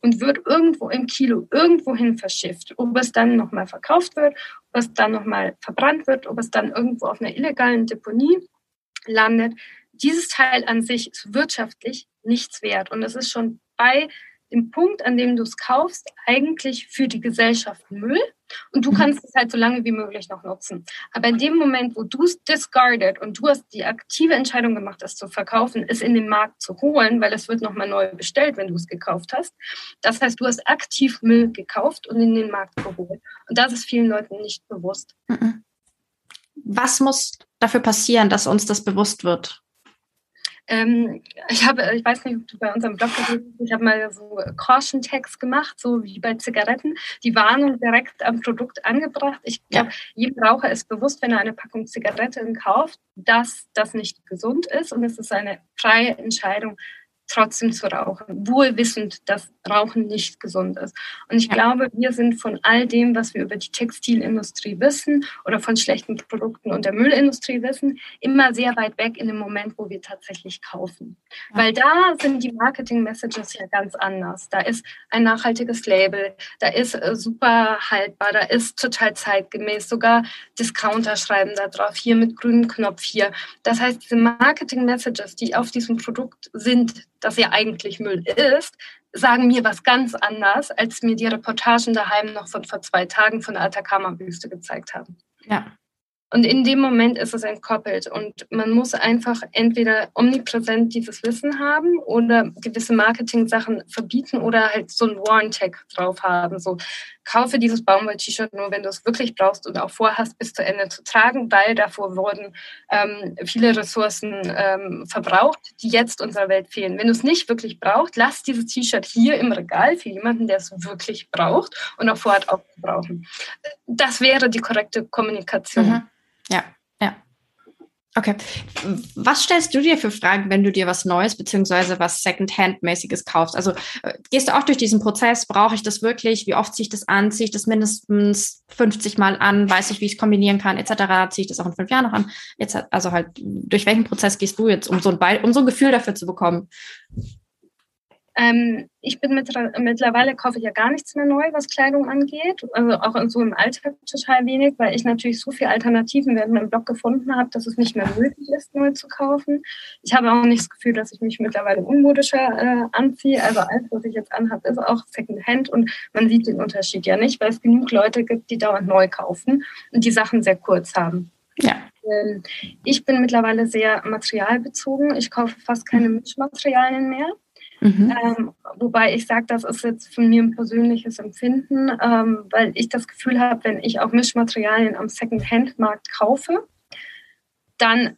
und wird irgendwo im Kilo irgendwohin verschifft. Ob es dann nochmal verkauft wird, ob es dann nochmal verbrannt wird, ob es dann irgendwo auf einer illegalen Deponie landet. Dieses Teil an sich ist wirtschaftlich nichts wert. Und es ist schon bei dem Punkt, an dem du es kaufst, eigentlich für die Gesellschaft Müll und du mhm. kannst es halt so lange wie möglich noch nutzen. Aber in dem Moment, wo du es discarded und du hast die aktive Entscheidung gemacht, das zu verkaufen, es in den Markt zu holen, weil es wird nochmal neu bestellt, wenn du es gekauft hast. Das heißt, du hast aktiv Müll gekauft und in den Markt geholt. Und das ist vielen Leuten nicht bewusst. Mhm. Was muss dafür passieren, dass uns das bewusst wird? Ähm, ich habe, ich weiß nicht, ob du bei unserem Blog gesehen hast, ich habe mal so Caution Tags gemacht, so wie bei Zigaretten, die Warnung direkt am Produkt angebracht. Ich glaube, ja. jedem Raucher ist bewusst, wenn er eine Packung Zigaretten kauft, dass das nicht gesund ist und es ist eine freie Entscheidung, trotzdem zu rauchen, wohl wissend, dass Rauchen nicht gesund ist. Und ich ja. glaube, wir sind von all dem, was wir über die Textilindustrie wissen oder von schlechten Produkten und der Müllindustrie wissen, immer sehr weit weg in dem Moment, wo wir tatsächlich kaufen. Ja. Weil da sind die Marketing-Messages ja ganz anders. Da ist ein nachhaltiges Label, da ist äh, super haltbar, da ist total zeitgemäß, sogar Discounter schreiben da drauf, hier mit grünem Knopf hier. Das heißt, diese Marketing-Messages, die auf diesem Produkt sind, das ja eigentlich Müll ist, sagen mir was ganz anderes, als mir die Reportagen daheim noch von vor zwei Tagen von der Atacama-Wüste gezeigt haben. Ja. Und in dem Moment ist es entkoppelt und man muss einfach entweder omnipräsent dieses Wissen haben oder gewisse Marketing-Sachen verbieten oder halt so ein Warn-Tag drauf haben. So, kaufe dieses Baumwoll-T-Shirt nur, wenn du es wirklich brauchst und auch vorhast, bis zu Ende zu tragen, weil davor wurden ähm, viele Ressourcen ähm, verbraucht, die jetzt unserer Welt fehlen. Wenn du es nicht wirklich brauchst, lass dieses T-Shirt hier im Regal für jemanden, der es wirklich braucht und auch vorhat aufzubrauchen. Das wäre die korrekte Kommunikation. Mhm. Ja, ja. Okay. Was stellst du dir für Fragen, wenn du dir was Neues beziehungsweise was Second-Hand-mäßiges kaufst? Also äh, gehst du auch durch diesen Prozess? Brauche ich das wirklich? Wie oft ziehe ich das an? Ziehe ich das mindestens 50 Mal an? Weiß ich, wie ich es kombinieren kann, etc.? Ziehe ich das auch in fünf Jahren noch an? Jetzt, also halt, durch welchen Prozess gehst du jetzt, um so ein, um so ein Gefühl dafür zu bekommen? Ähm, ich bin mit, mittlerweile kaufe ich ja gar nichts mehr neu, was Kleidung angeht. Also auch so im Alltag total wenig, weil ich natürlich so viele Alternativen während meinem Blog gefunden habe, dass es nicht mehr möglich ist, neu zu kaufen. Ich habe auch nicht das Gefühl, dass ich mich mittlerweile unmodischer äh, anziehe. Also alles, was ich jetzt anhabe, ist auch Secondhand und man sieht den Unterschied ja nicht, weil es genug Leute gibt, die dauernd neu kaufen und die Sachen sehr kurz haben. Ja. Ähm, ich bin mittlerweile sehr materialbezogen. Ich kaufe fast keine Mischmaterialien mehr. Mhm. Ähm, wobei ich sage, das ist jetzt von mir ein persönliches Empfinden, ähm, weil ich das Gefühl habe, wenn ich auch Mischmaterialien am Second-Hand-Markt kaufe, dann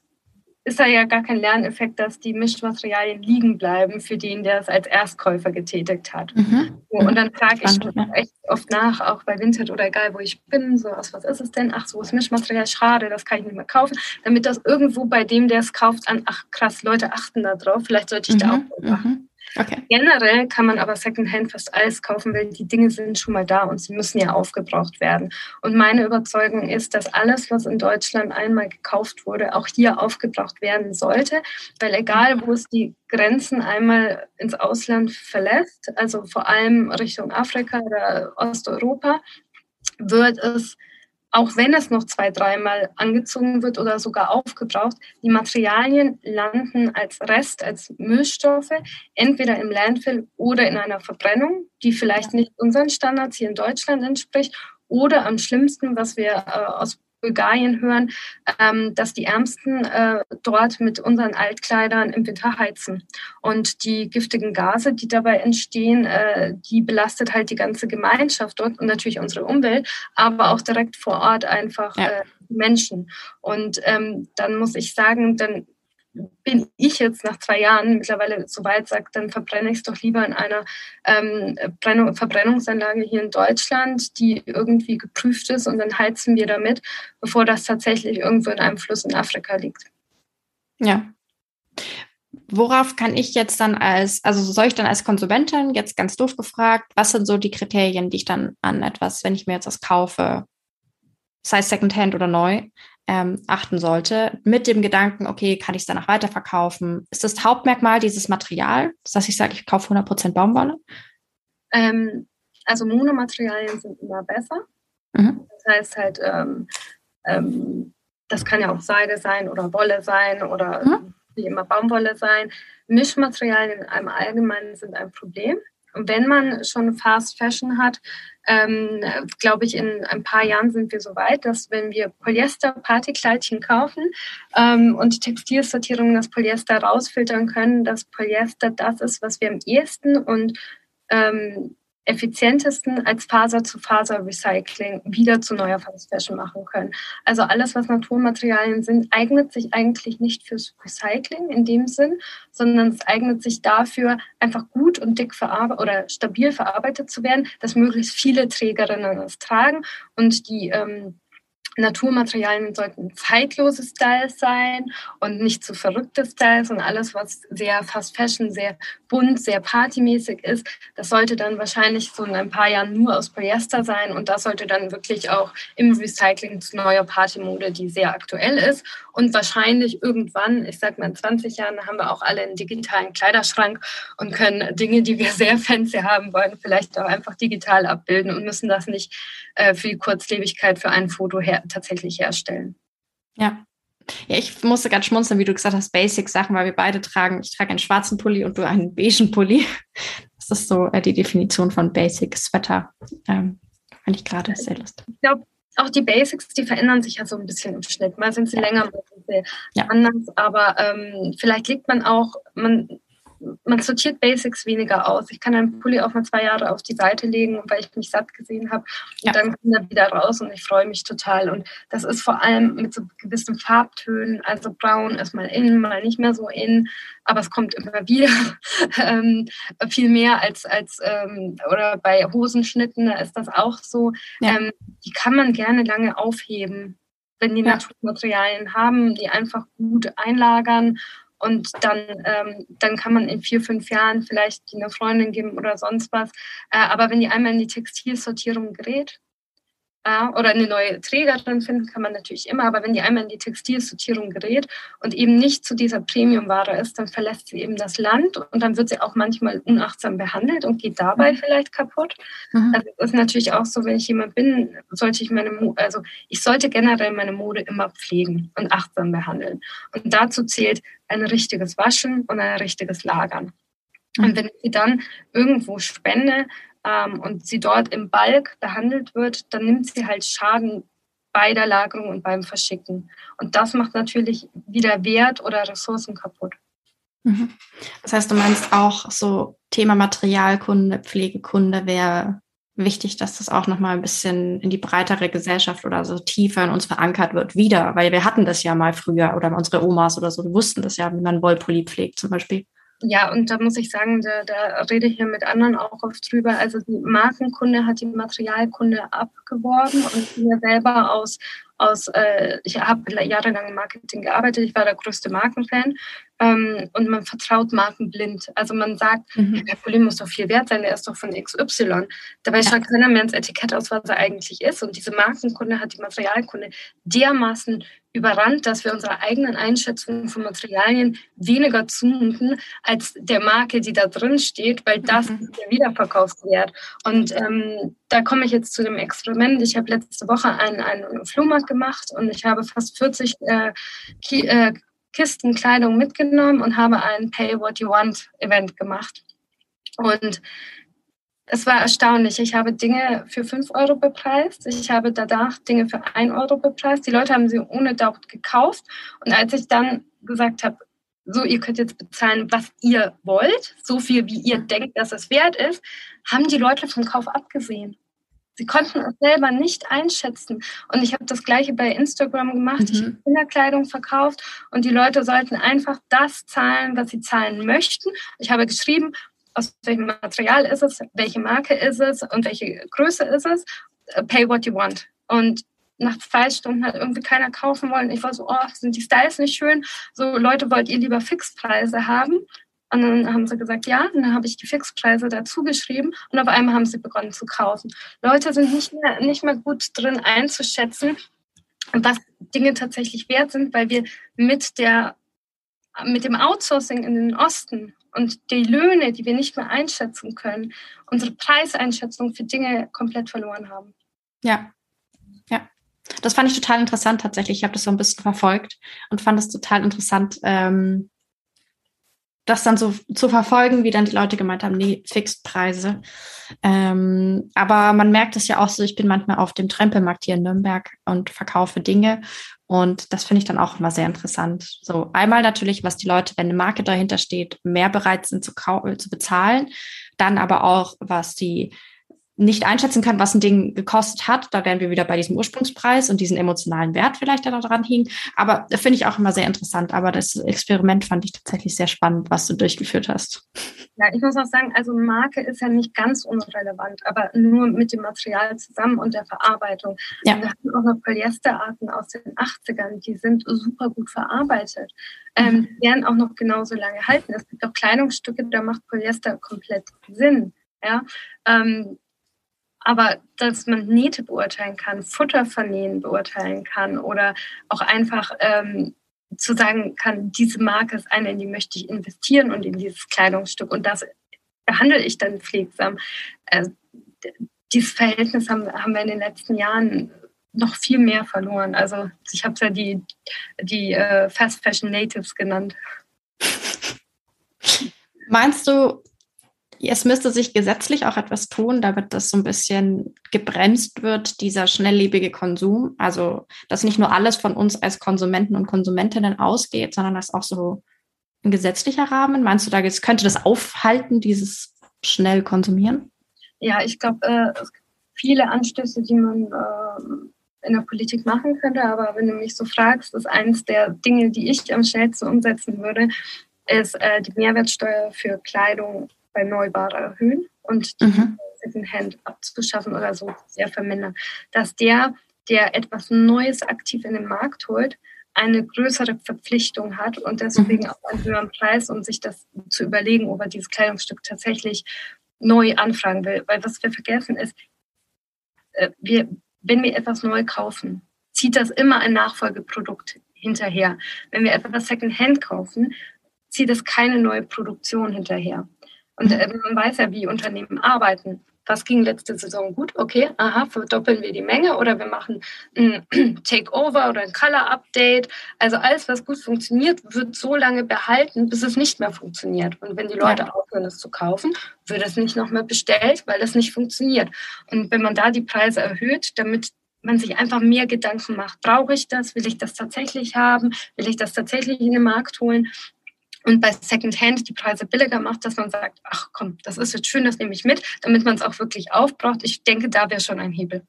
ist da ja gar kein Lerneffekt, dass die Mischmaterialien liegen bleiben für den, der es als Erstkäufer getätigt hat. Mhm. und dann frage ich echt oft nach, auch bei Vinted oder egal, wo ich bin, so was, was ist es denn? Ach, so ist Mischmaterial, schade, das kann ich nicht mehr kaufen. Damit das irgendwo bei dem, der es kauft, an, ach krass, Leute achten da drauf, vielleicht sollte ich mhm. da auch machen. Mhm. Okay. Generell kann man aber Secondhand fast alles kaufen, weil die Dinge sind schon mal da und sie müssen ja aufgebraucht werden. Und meine Überzeugung ist, dass alles, was in Deutschland einmal gekauft wurde, auch hier aufgebraucht werden sollte, weil egal, wo es die Grenzen einmal ins Ausland verlässt, also vor allem Richtung Afrika oder Osteuropa, wird es auch wenn es noch zwei, dreimal angezogen wird oder sogar aufgebraucht, die Materialien landen als Rest, als Müllstoffe, entweder im Landfill oder in einer Verbrennung, die vielleicht nicht unseren Standards hier in Deutschland entspricht, oder am schlimmsten, was wir äh, aus Bulgarien hören, ähm, dass die Ärmsten äh, dort mit unseren Altkleidern im Winter heizen. Und die giftigen Gase, die dabei entstehen, äh, die belastet halt die ganze Gemeinschaft dort und natürlich unsere Umwelt, aber auch direkt vor Ort einfach ja. äh, Menschen. Und ähm, dann muss ich sagen, dann bin ich jetzt nach zwei Jahren mittlerweile so weit, sagt, dann verbrenne ich es doch lieber in einer ähm, Verbrennungsanlage hier in Deutschland, die irgendwie geprüft ist und dann heizen wir damit, bevor das tatsächlich irgendwo in einem Fluss in Afrika liegt. Ja. Worauf kann ich jetzt dann als, also soll ich dann als Konsumentin jetzt ganz doof gefragt, was sind so die Kriterien, die ich dann an etwas, wenn ich mir jetzt was kaufe, sei es Secondhand oder neu, ähm, achten sollte, mit dem Gedanken, okay, kann ich es danach weiterverkaufen? Ist das Hauptmerkmal dieses Material, dass ich sage, ich kaufe 100% Baumwolle? Ähm, also Monomaterialien sind immer besser. Mhm. Das heißt halt, ähm, ähm, das kann ja auch Seide sein oder Wolle sein oder mhm. wie immer Baumwolle sein. Mischmaterialien im Allgemeinen sind ein Problem. Wenn man schon Fast Fashion hat, ähm, glaube ich, in ein paar Jahren sind wir so weit, dass wenn wir Polyester-Partykleidchen kaufen ähm, und Textilsortierung das Polyester rausfiltern können, dass Polyester das ist, was wir am ehesten und ähm, effizientesten als Faser-zu-Faser-Recycling wieder zu neuer Fashion machen können. Also alles, was Naturmaterialien sind, eignet sich eigentlich nicht fürs Recycling in dem Sinn, sondern es eignet sich dafür, einfach gut und dick verarbeitet oder stabil verarbeitet zu werden, dass möglichst viele Trägerinnen es tragen und die ähm, Naturmaterialien sollten zeitlose Styles sein und nicht zu verrückte Styles und alles, was sehr fast fashion, sehr bunt, sehr partymäßig ist, das sollte dann wahrscheinlich so in ein paar Jahren nur aus Polyester sein und das sollte dann wirklich auch im Recycling zu neuer Partymode, die sehr aktuell ist und wahrscheinlich irgendwann, ich sag mal in 20 Jahren, haben wir auch alle einen digitalen Kleiderschrank und können Dinge, die wir sehr fancy haben wollen, vielleicht auch einfach digital abbilden und müssen das nicht äh, für die Kurzlebigkeit für ein Foto her tatsächlich herstellen. Ja. Ja, ich musste ganz schmunzeln, wie du gesagt hast, Basic-Sachen, weil wir beide tragen, ich trage einen schwarzen Pulli und du einen beigen Pulli. Das ist so äh, die Definition von Basic-Sweater. Ähm, Fand ich gerade sehr lustig. Ich glaube, auch die Basics, die verändern sich ja so ein bisschen im Schnitt. Mal sind sie länger, mal sind sie ja. anders. Aber ähm, vielleicht liegt man auch, man man sortiert Basics weniger aus. Ich kann einen Pulli auch mal zwei Jahre auf die Seite legen, weil ich mich satt gesehen habe. Und ja. dann kommt er wieder raus und ich freue mich total. Und das ist vor allem mit so gewissen Farbtönen. Also braun ist mal in, mal nicht mehr so in. Aber es kommt immer wieder <laughs> ähm, viel mehr als, als ähm, oder bei Hosenschnitten, da ist das auch so. Ja. Ähm, die kann man gerne lange aufheben wenn die ja. Naturmaterialien haben, die einfach gut einlagern und dann, ähm, dann kann man in vier, fünf Jahren vielleicht die eine Freundin geben oder sonst was. Äh, aber wenn die einmal in die Textilsortierung gerät, äh, oder eine neue Trägerin finden kann man natürlich immer, aber wenn die einmal in die Textilsortierung gerät und eben nicht zu dieser Premium-Ware ist, dann verlässt sie eben das Land und dann wird sie auch manchmal unachtsam behandelt und geht dabei mhm. vielleicht kaputt. Mhm. Also das ist natürlich auch so, wenn ich jemand bin, sollte ich meine, Mo also ich sollte generell meine Mode immer pflegen und achtsam behandeln. Und dazu zählt ein richtiges Waschen und ein richtiges Lagern. Und mhm. wenn ich sie dann irgendwo spende, ähm, und sie dort im Balk behandelt wird, dann nimmt sie halt Schaden bei der Lagerung und beim Verschicken. Und das macht natürlich wieder Wert oder Ressourcen kaputt. Mhm. Das heißt, du meinst auch so Thema Materialkunde, Pflegekunde wäre wichtig, dass das auch nochmal ein bisschen in die breitere Gesellschaft oder so tiefer in uns verankert wird, wieder, weil wir hatten das ja mal früher oder unsere Omas oder so, die wussten das ja, wie man Wollpulli pflegt zum Beispiel. Ja, und da muss ich sagen, da, da rede ich hier mit anderen auch oft drüber. Also die Markenkunde hat die Materialkunde abgeworben und wir selber aus, aus äh, ich habe jahrelang im Marketing gearbeitet, ich war der größte Markenfan ähm, und man vertraut Marken blind. Also man sagt, mhm. der Pulli muss doch viel wert sein, der ist doch von XY. Dabei ja. schaut keiner mehr ins Etikett aus, was er eigentlich ist. Und diese Markenkunde hat die Materialkunde dermaßen überrannt, dass wir unserer eigenen Einschätzung von Materialien weniger zumuten als der Marke, die da drin steht, weil das mhm. der Wiederverkaufswert. Und ähm, da komme ich jetzt zu dem Experiment. Ich habe letzte Woche einen, einen Flohmarkt gemacht und ich habe fast 40 äh, äh, Kisten Kleidung mitgenommen und habe ein Pay What You Want Event gemacht. Und es war erstaunlich. Ich habe Dinge für 5 Euro bepreist. Ich habe danach Dinge für 1 Euro bepreist. Die Leute haben sie ohne Doubt gekauft. Und als ich dann gesagt habe, so, ihr könnt jetzt bezahlen, was ihr wollt, so viel, wie ihr denkt, dass es wert ist, haben die Leute vom Kauf abgesehen. Sie konnten es selber nicht einschätzen. Und ich habe das gleiche bei Instagram gemacht. Mhm. Ich habe Kinderkleidung verkauft und die Leute sollten einfach das zahlen, was sie zahlen möchten. Ich habe geschrieben, aus welchem Material ist es, welche Marke ist es und welche Größe ist es. Pay what you want. Und nach zwei Stunden hat irgendwie keiner kaufen wollen. Ich war so, oh, sind die Styles nicht schön? So, Leute, wollt ihr lieber Fixpreise haben? Und dann haben sie gesagt, ja. Und dann habe ich die Fixpreise dazu geschrieben. Und auf einmal haben sie begonnen zu kaufen. Leute sind nicht mehr, nicht mehr gut drin einzuschätzen, was Dinge tatsächlich wert sind, weil wir mit der, mit dem Outsourcing in den Osten und die Löhne, die wir nicht mehr einschätzen können, unsere Preiseinschätzung für Dinge komplett verloren haben. Ja. Das fand ich total interessant tatsächlich. Ich habe das so ein bisschen verfolgt und fand es total interessant, ähm, das dann so zu verfolgen, wie dann die Leute gemeint haben, nee, Fixpreise. Ähm, aber man merkt es ja auch so, ich bin manchmal auf dem Trempelmarkt hier in Nürnberg und verkaufe Dinge und das finde ich dann auch immer sehr interessant. So einmal natürlich, was die Leute, wenn eine Marke dahinter steht, mehr bereit sind zu, zu bezahlen. Dann aber auch, was die nicht einschätzen kann, was ein Ding gekostet hat. Da wären wir wieder bei diesem Ursprungspreis und diesen emotionalen Wert vielleicht, der da dran hing. Aber das finde ich auch immer sehr interessant. Aber das Experiment fand ich tatsächlich sehr spannend, was du durchgeführt hast. Ja, ich muss auch sagen, also Marke ist ja nicht ganz unrelevant, aber nur mit dem Material zusammen und der Verarbeitung. Ja. wir haben auch noch Polyesterarten aus den 80ern, die sind super gut verarbeitet. Ähm, mhm. Ähm, werden auch noch genauso lange halten. Es gibt auch Kleidungsstücke, da macht Polyester komplett Sinn. Ja, ähm, aber dass man Nähte beurteilen kann, Futter vernähen beurteilen kann oder auch einfach ähm, zu sagen kann, diese Marke ist eine, in die möchte ich investieren und in dieses Kleidungsstück und das behandle ich dann pflegsam. Äh, dieses Verhältnis haben, haben wir in den letzten Jahren noch viel mehr verloren. Also ich habe es ja die, die äh, Fast Fashion Natives genannt. Meinst du, es müsste sich gesetzlich auch etwas tun, damit das so ein bisschen gebremst wird, dieser schnelllebige Konsum. Also, dass nicht nur alles von uns als Konsumenten und Konsumentinnen ausgeht, sondern dass auch so ein gesetzlicher Rahmen. Meinst du, da könnte das aufhalten, dieses schnell konsumieren? Ja, ich glaube, äh, es gibt viele Anstöße, die man äh, in der Politik machen könnte. Aber wenn du mich so fragst, ist eines der Dinge, die ich am schnellsten umsetzen würde, ist äh, die Mehrwertsteuer für Kleidung bei Neubare erhöhen und die mhm. Secondhand abzuschaffen oder so sehr vermindern. Dass der, der etwas Neues aktiv in den Markt holt, eine größere Verpflichtung hat und deswegen mhm. auch einen höheren Preis, um sich das zu überlegen, ob er dieses Kleidungsstück tatsächlich neu anfragen will. Weil was wir vergessen ist, äh, wir, wenn wir etwas neu kaufen, zieht das immer ein Nachfolgeprodukt hinterher. Wenn wir etwas Secondhand kaufen, zieht es keine neue Produktion hinterher. Und äh, man weiß ja, wie Unternehmen arbeiten. Was ging letzte Saison gut? Okay, aha, verdoppeln wir die Menge oder wir machen ein <clears throat> Takeover oder ein Color-Update. Also alles, was gut funktioniert, wird so lange behalten, bis es nicht mehr funktioniert. Und wenn die Leute ja. aufhören, es zu kaufen, wird es nicht noch mehr bestellt, weil es nicht funktioniert. Und wenn man da die Preise erhöht, damit man sich einfach mehr Gedanken macht. Brauche ich das? Will ich das tatsächlich haben? Will ich das tatsächlich in den Markt holen? Und bei Secondhand die Preise billiger macht, dass man sagt, ach komm, das ist jetzt schön, das nehme ich mit, damit man es auch wirklich aufbraucht. Ich denke, da wäre schon ein Hebel.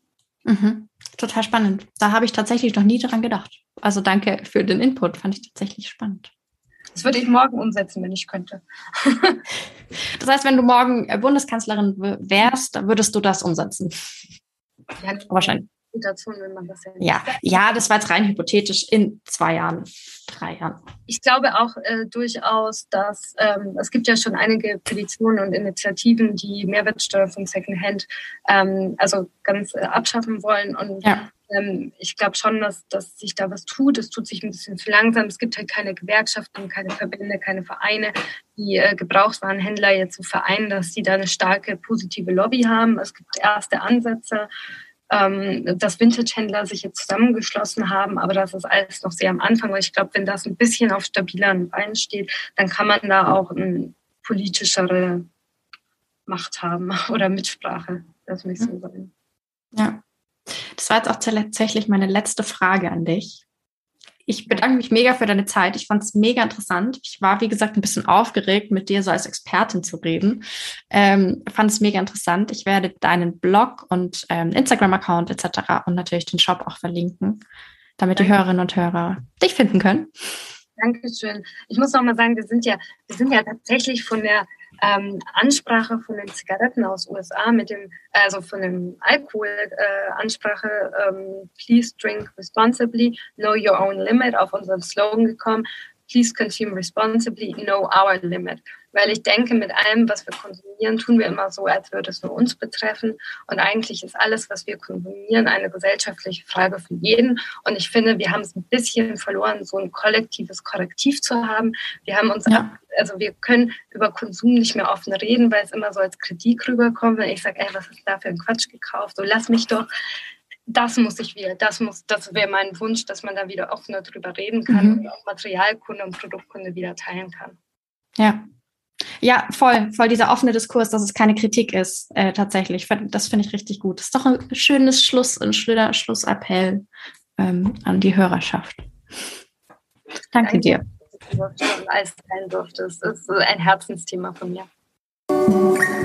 Mhm. Total spannend. Da habe ich tatsächlich noch nie dran gedacht. Also danke für den Input, fand ich tatsächlich spannend. Das würde ich morgen umsetzen, wenn ich könnte. <laughs> das heißt, wenn du morgen Bundeskanzlerin wärst, würdest du das umsetzen? Ja, wahrscheinlich. Situation, wenn man das ja. Ja, ja, das war jetzt rein hypothetisch in zwei Jahren, drei Jahren. Ich glaube auch äh, durchaus, dass ähm, es gibt ja schon einige Petitionen und Initiativen, die Mehrwertsteuer von Secondhand ähm, also ganz äh, abschaffen wollen. Und ja. ähm, ich glaube schon, dass, dass sich da was tut. Es tut sich ein bisschen zu langsam. Es gibt halt keine Gewerkschaften, keine Verbände, keine Vereine, die äh, Gebrauchswarenhändler jetzt so vereinen, dass sie da eine starke positive Lobby haben. Es gibt erste Ansätze ähm, dass Vintage-Händler sich jetzt zusammengeschlossen haben, aber das ist alles noch sehr am Anfang. Weil ich glaube, wenn das ein bisschen auf stabileren Beinen steht, dann kann man da auch eine politischere Macht haben <laughs> oder Mitsprache. Das muss ich so sagen. Ja. Das war jetzt auch tatsächlich meine letzte Frage an dich. Ich bedanke mich mega für deine Zeit. Ich fand es mega interessant. Ich war, wie gesagt, ein bisschen aufgeregt, mit dir so als Expertin zu reden. Ähm, fand es mega interessant. Ich werde deinen Blog und ähm, Instagram-Account etc. und natürlich den Shop auch verlinken, damit die Hörerinnen und Hörer dich finden können. Dankeschön. Ich muss noch mal sagen, wir sind ja, wir sind ja tatsächlich von der ähm, Ansprache von den Zigaretten aus USA mit dem, also von dem Alkohol äh, Ansprache, ähm, please drink responsibly, know your own limit auf unseren Slogan gekommen please consume responsibly, know our limit. Weil ich denke, mit allem, was wir konsumieren, tun wir immer so, als würde es nur uns betreffen. Und eigentlich ist alles, was wir konsumieren, eine gesellschaftliche Frage für jeden. Und ich finde, wir haben es ein bisschen verloren, so ein kollektives Korrektiv zu haben. Wir haben uns, ja. also wir können über Konsum nicht mehr offen reden, weil es immer so als Kritik rüberkommt, wenn ich sage, ey, was ist da für ein Quatsch gekauft? So lass mich doch das muss ich wieder, das muss, das wäre mein Wunsch, dass man da wieder offener drüber reden kann mhm. und auch Materialkunde und Produktkunde wieder teilen kann. Ja. Ja, voll, voll dieser offene Diskurs, dass es keine Kritik ist, äh, tatsächlich. Das finde ich richtig gut. Das ist doch ein schönes Schluss, ein schöner Schlussappell ähm, an die Hörerschaft. Danke, Danke dir. Dass du durftest. Das ist ein Herzensthema von mir.